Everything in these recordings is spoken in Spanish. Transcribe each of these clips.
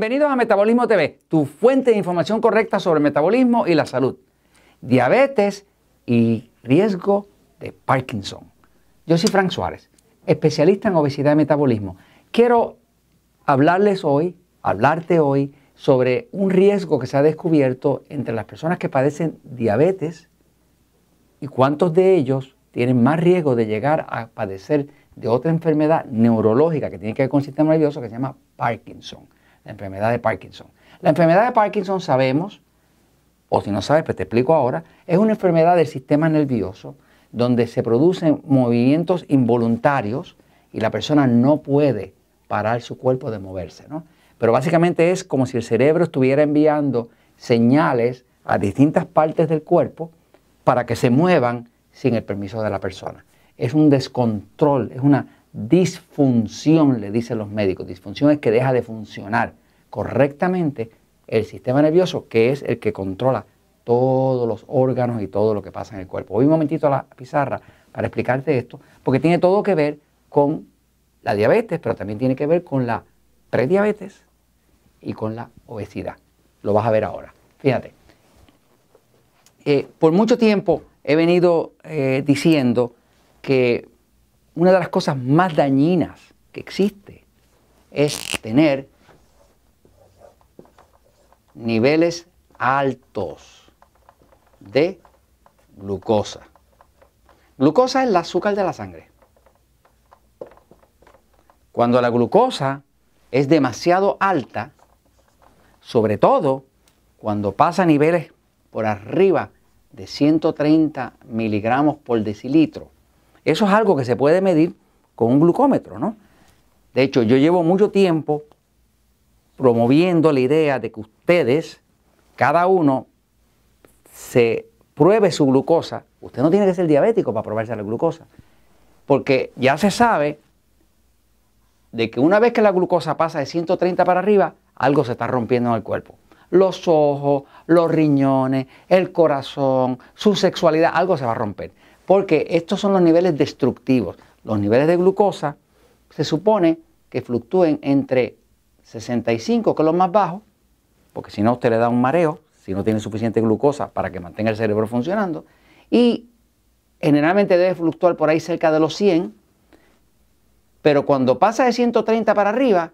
Bienvenidos a Metabolismo TV, tu fuente de información correcta sobre metabolismo y la salud, diabetes y riesgo de Parkinson. Yo soy Frank Suárez, especialista en obesidad y metabolismo. Quiero hablarles hoy, hablarte hoy sobre un riesgo que se ha descubierto entre las personas que padecen diabetes y cuántos de ellos tienen más riesgo de llegar a padecer de otra enfermedad neurológica que tiene que ver con el sistema nervioso que se llama Parkinson la enfermedad de Parkinson. La enfermedad de Parkinson sabemos, o si no sabes, pues te explico ahora, es una enfermedad del sistema nervioso donde se producen movimientos involuntarios y la persona no puede parar su cuerpo de moverse. ¿no? Pero básicamente es como si el cerebro estuviera enviando señales a distintas partes del cuerpo para que se muevan sin el permiso de la persona. Es un descontrol, es una disfunción, le dicen los médicos. Disfunción es que deja de funcionar correctamente el sistema nervioso, que es el que controla todos los órganos y todo lo que pasa en el cuerpo. Voy un momentito a la pizarra para explicarte esto, porque tiene todo que ver con la diabetes, pero también tiene que ver con la prediabetes y con la obesidad. Lo vas a ver ahora. Fíjate, eh, por mucho tiempo he venido eh, diciendo que una de las cosas más dañinas que existe es tener niveles altos de glucosa. Glucosa es el azúcar de la sangre. Cuando la glucosa es demasiado alta, sobre todo cuando pasa niveles por arriba de 130 miligramos por decilitro, eso es algo que se puede medir con un glucómetro, ¿no? De hecho, yo llevo mucho tiempo promoviendo la idea de que ustedes, cada uno, se pruebe su glucosa. Usted no tiene que ser diabético para probarse la glucosa, porque ya se sabe de que una vez que la glucosa pasa de 130 para arriba, algo se está rompiendo en el cuerpo. Los ojos, los riñones, el corazón, su sexualidad, algo se va a romper porque estos son los niveles destructivos. Los niveles de glucosa se supone que fluctúen entre 65, que es lo más bajo, porque si no usted le da un mareo, si no tiene suficiente glucosa para que mantenga el cerebro funcionando, y generalmente debe fluctuar por ahí cerca de los 100, pero cuando pasa de 130 para arriba,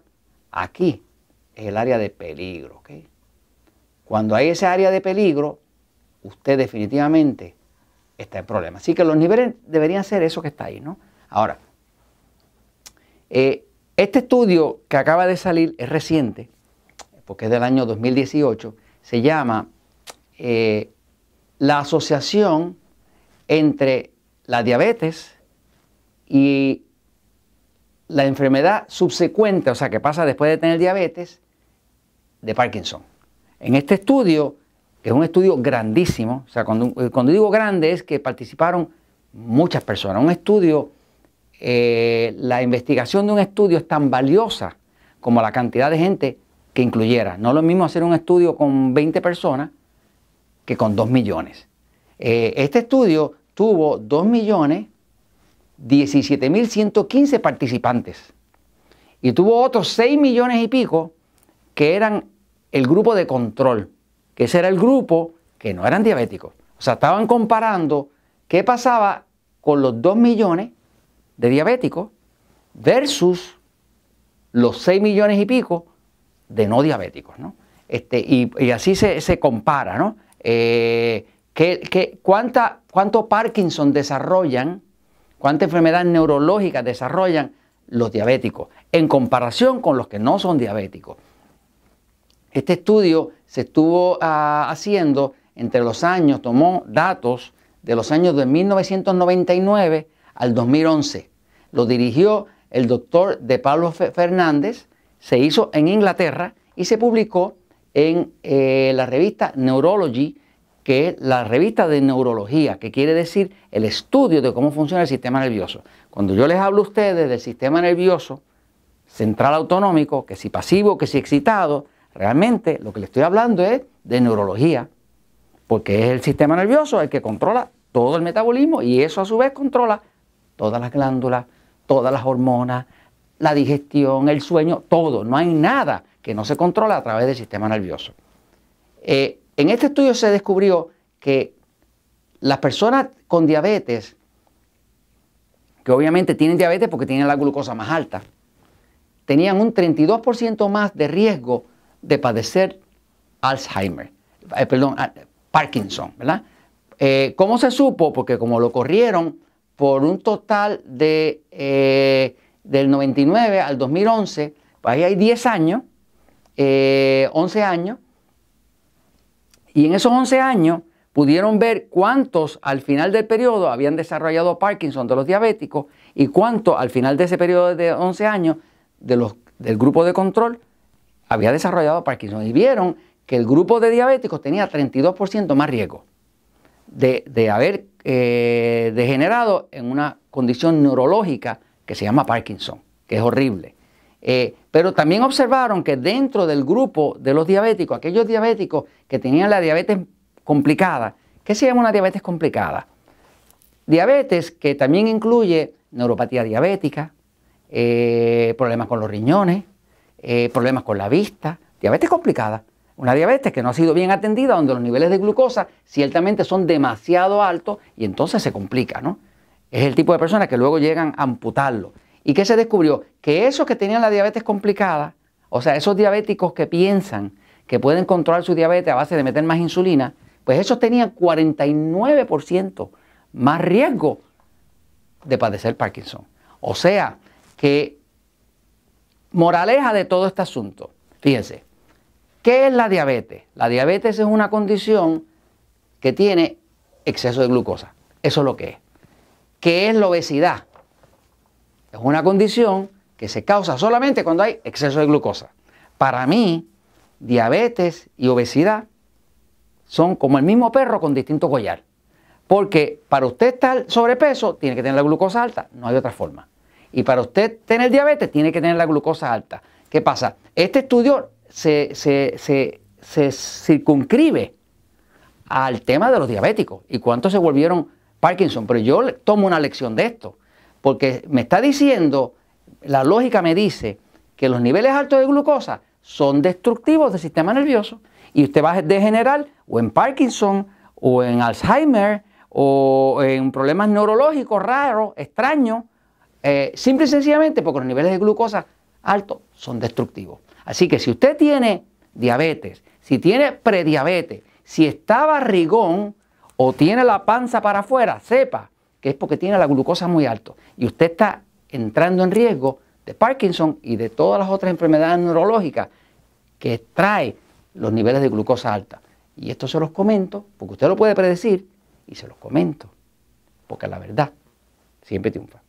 aquí es el área de peligro. Cuando hay ese área de peligro, usted definitivamente está el problema. Así que los niveles deberían ser eso que está ahí, ¿no? Ahora, eh, este estudio que acaba de salir es reciente, porque es del año 2018, se llama eh, la asociación entre la diabetes y la enfermedad subsecuente, o sea, que pasa después de tener diabetes, de Parkinson. En este estudio es un estudio grandísimo. O sea, cuando, cuando digo grande es que participaron muchas personas. Un estudio, eh, la investigación de un estudio es tan valiosa como la cantidad de gente que incluyera. No es lo mismo hacer un estudio con 20 personas que con 2 millones. Eh, este estudio tuvo 2 millones 17.115 participantes y tuvo otros 6 millones y pico que eran el grupo de control que ese era el grupo que no eran diabéticos. O sea, estaban comparando qué pasaba con los 2 millones de diabéticos versus los 6 millones y pico de no diabéticos. ¿no? Este, y, así se, compara, ¿no? Eh, cuánta, ¿Cuánto Parkinson desarrollan, cuánta enfermedad neurológica desarrollan los diabéticos en comparación con los que no son diabéticos? Este estudio se estuvo ah, haciendo entre los años, tomó datos de los años de 1999 al 2011. Lo dirigió el doctor de Pablo Fernández, se hizo en Inglaterra y se publicó en eh, la revista Neurology, que es la revista de neurología, que quiere decir el estudio de cómo funciona el sistema nervioso. Cuando yo les hablo a ustedes del sistema nervioso central autonómico, que si pasivo, que si excitado, Realmente lo que le estoy hablando es de neurología, porque es el sistema nervioso el que controla todo el metabolismo y eso a su vez controla todas las glándulas, todas las hormonas, la digestión, el sueño, todo. No hay nada que no se controle a través del sistema nervioso. Eh, en este estudio se descubrió que las personas con diabetes, que obviamente tienen diabetes porque tienen la glucosa más alta, tenían un 32% más de riesgo de padecer Alzheimer, eh, perdón, ah, Parkinson, ¿verdad? Eh, ¿Cómo se supo? Porque como lo corrieron por un total de del 99 al 2011, pues ahí hay 10 años, 11 eh, años, y en esos 11 años pudieron ver cuántos al final del periodo habían desarrollado Parkinson de los diabéticos y cuántos al final de ese periodo de 11 años de los, del grupo de control había desarrollado Parkinson. Y vieron que el grupo de diabéticos tenía 32% más riesgo de, haber eh, degenerado en una condición neurológica que se llama Parkinson, que es horrible. Eh, pero también observaron que dentro del grupo de los diabéticos, aquellos diabéticos que tenían la diabetes complicada, ¿qué se llama una diabetes complicada? Diabetes que también incluye neuropatía diabética, eh, problemas con los riñones, eh, problemas con la vista, diabetes complicada. Una diabetes que no ha sido bien atendida, donde los niveles de glucosa ciertamente son demasiado altos y entonces se complica, ¿no? Es el tipo de personas que luego llegan a amputarlo. ¿Y qué se descubrió? Que esos que tenían la diabetes complicada, o sea, esos diabéticos que piensan que pueden controlar su diabetes a base de meter más insulina, pues esos tenían 49% más riesgo de padecer Parkinson. O sea, que moraleja de todo este asunto, fíjense, ¿qué es la diabetes? La diabetes es una condición que tiene exceso de glucosa. Eso es lo que es. ¿Qué es la obesidad? Es una condición que se causa solamente cuando hay exceso de glucosa. Para mí, diabetes y obesidad son como el mismo perro con distinto collar. Porque para usted estar sobrepeso, tiene que tener la glucosa alta, no hay otra forma. Y para usted tener diabetes, tiene que tener la glucosa alta. ¿Qué pasa? Este estudio se, circunscribe al tema de los diabéticos y cuántos se volvieron Parkinson, pero yo tomo una lección de esto, porque me está diciendo, la lógica me dice que los niveles altos de glucosa son destructivos del sistema nervioso y usted va a degenerar o en Parkinson o en Alzheimer o en problemas neurológicos raros, extraños, eh, simple y sencillamente porque los niveles de glucosa altos son destructivos. Así que si usted tiene diabetes, si tiene prediabetes, si está barrigón, o tiene la panza para afuera, sepa que es porque tiene la glucosa muy alto y usted está entrando en riesgo de Parkinson y de todas las otras enfermedades neurológicas que trae los niveles de glucosa alta. Y esto se los comento porque usted lo puede predecir y se los comento porque la verdad siempre triunfa.